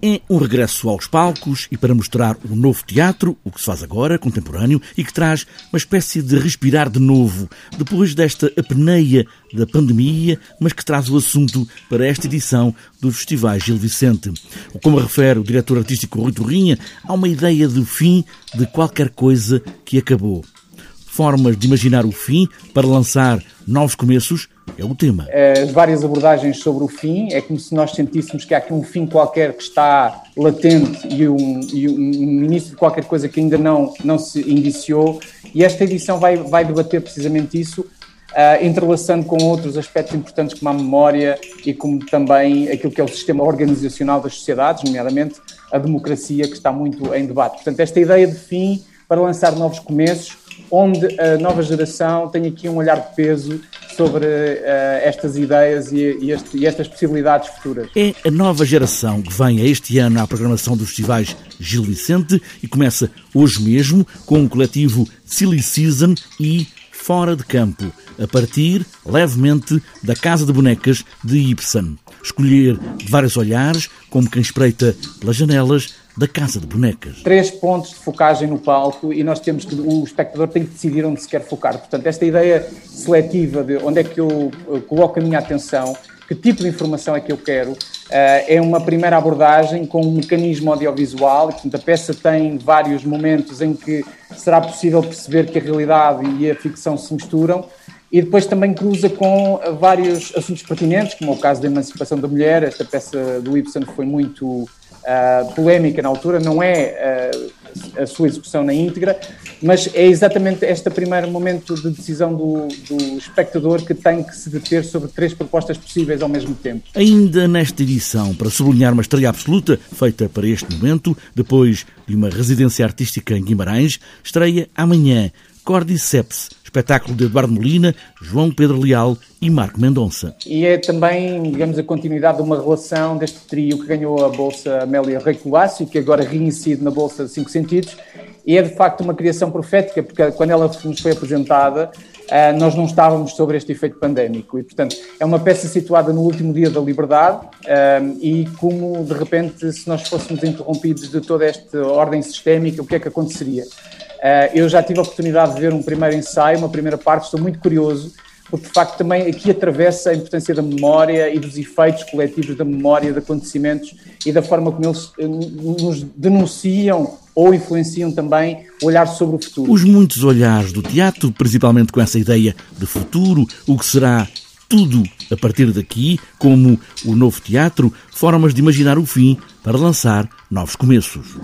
É um regresso aos palcos e para mostrar o novo teatro, o que se faz agora, contemporâneo, e que traz uma espécie de respirar de novo, depois desta apneia da pandemia, mas que traz o assunto para esta edição do Festival Gil Vicente. Como refere o diretor artístico Rui Torrinha, há uma ideia do fim de qualquer coisa que acabou. Formas de imaginar o fim para lançar novos começos é o tema. As várias abordagens sobre o fim, é como se nós sentíssemos que há aqui um fim qualquer que está latente e um, e um início de qualquer coisa que ainda não, não se indiciou, e esta edição vai, vai debater precisamente isso, uh, entrelaçando com outros aspectos importantes como a memória e como também aquilo que é o sistema organizacional das sociedades, nomeadamente a democracia, que está muito em debate. Portanto, esta ideia de fim para lançar novos começos, onde a nova geração tem aqui um olhar de peso sobre uh, estas ideias e, e, este, e, estas possibilidades futuras. É a nova geração que vem a este ano à programação dos festivais Gil Vicente e começa hoje mesmo com o coletivo Silly Season e Fora de Campo, a partir, levemente, da Casa de Bonecas de Ibsen. Escolher de vários olhares, como quem espreita pelas janelas da Casa de Bonecas. Três pontos de focagem no palco e nós temos que, o espectador tem que decidir onde se quer focar. Portanto, esta ideia seletiva de onde é que eu coloco a minha atenção, que tipo de informação é que eu quero, eh, é uma primeira abordagem com um mecanismo audiovisual. Portanto, a peça tem vários momentos em que será possível perceber que a realidade e a ficção se misturam e depois também cruza com vários assuntos pertinentes, como é o caso da emancipação da mulher. Esta peça do Ibsen foi muito uh, polémica na altura, não é uh, a sua execução na íntegra, mas é exatamente este primeiro momento de decisão do, do, espectador que tem que se deter sobre três propostas possíveis ao mesmo tempo. Ainda nesta edição, para sublinhar uma estreia absoluta feita para este momento, depois de uma residência artística em Guimarães, estreia amanhã Cordyceps, espetáculo de Eduardo Molina, João Pedro Leal e Marco Mendonça. E é também, digamos, a continuidade de uma relação deste trio que ganhou a Bolsa Amélia Rei Colácio, que agora reincide na Bolsa Cinco Sentidos, e é de facto uma criação profética, porque quando ela nos foi apresentada, eh, nós não estávamos sobre este efeito pandémico e, portanto, é uma peça situada no último dia da liberdade eh, e como, de repente, se nós fôssemos interrompidos de toda esta ordem sistémica, o que é que aconteceria? Eh, eu já tive a oportunidade de ver um primeiro ensaio, uma primeira parte, estou muito curioso, porque de facto também aqui atravessa a importância da memória e dos efeitos coletivos da memória, de acontecimentos e da forma como eles eh, nos denunciam ou influenciam também o olhar sobre o futuro. Os muitos olhares do teatro, principalmente com essa ideia de futuro, o que será tudo a partir daqui, como o novo teatro, formas de imaginar o fim para lançar novos começos.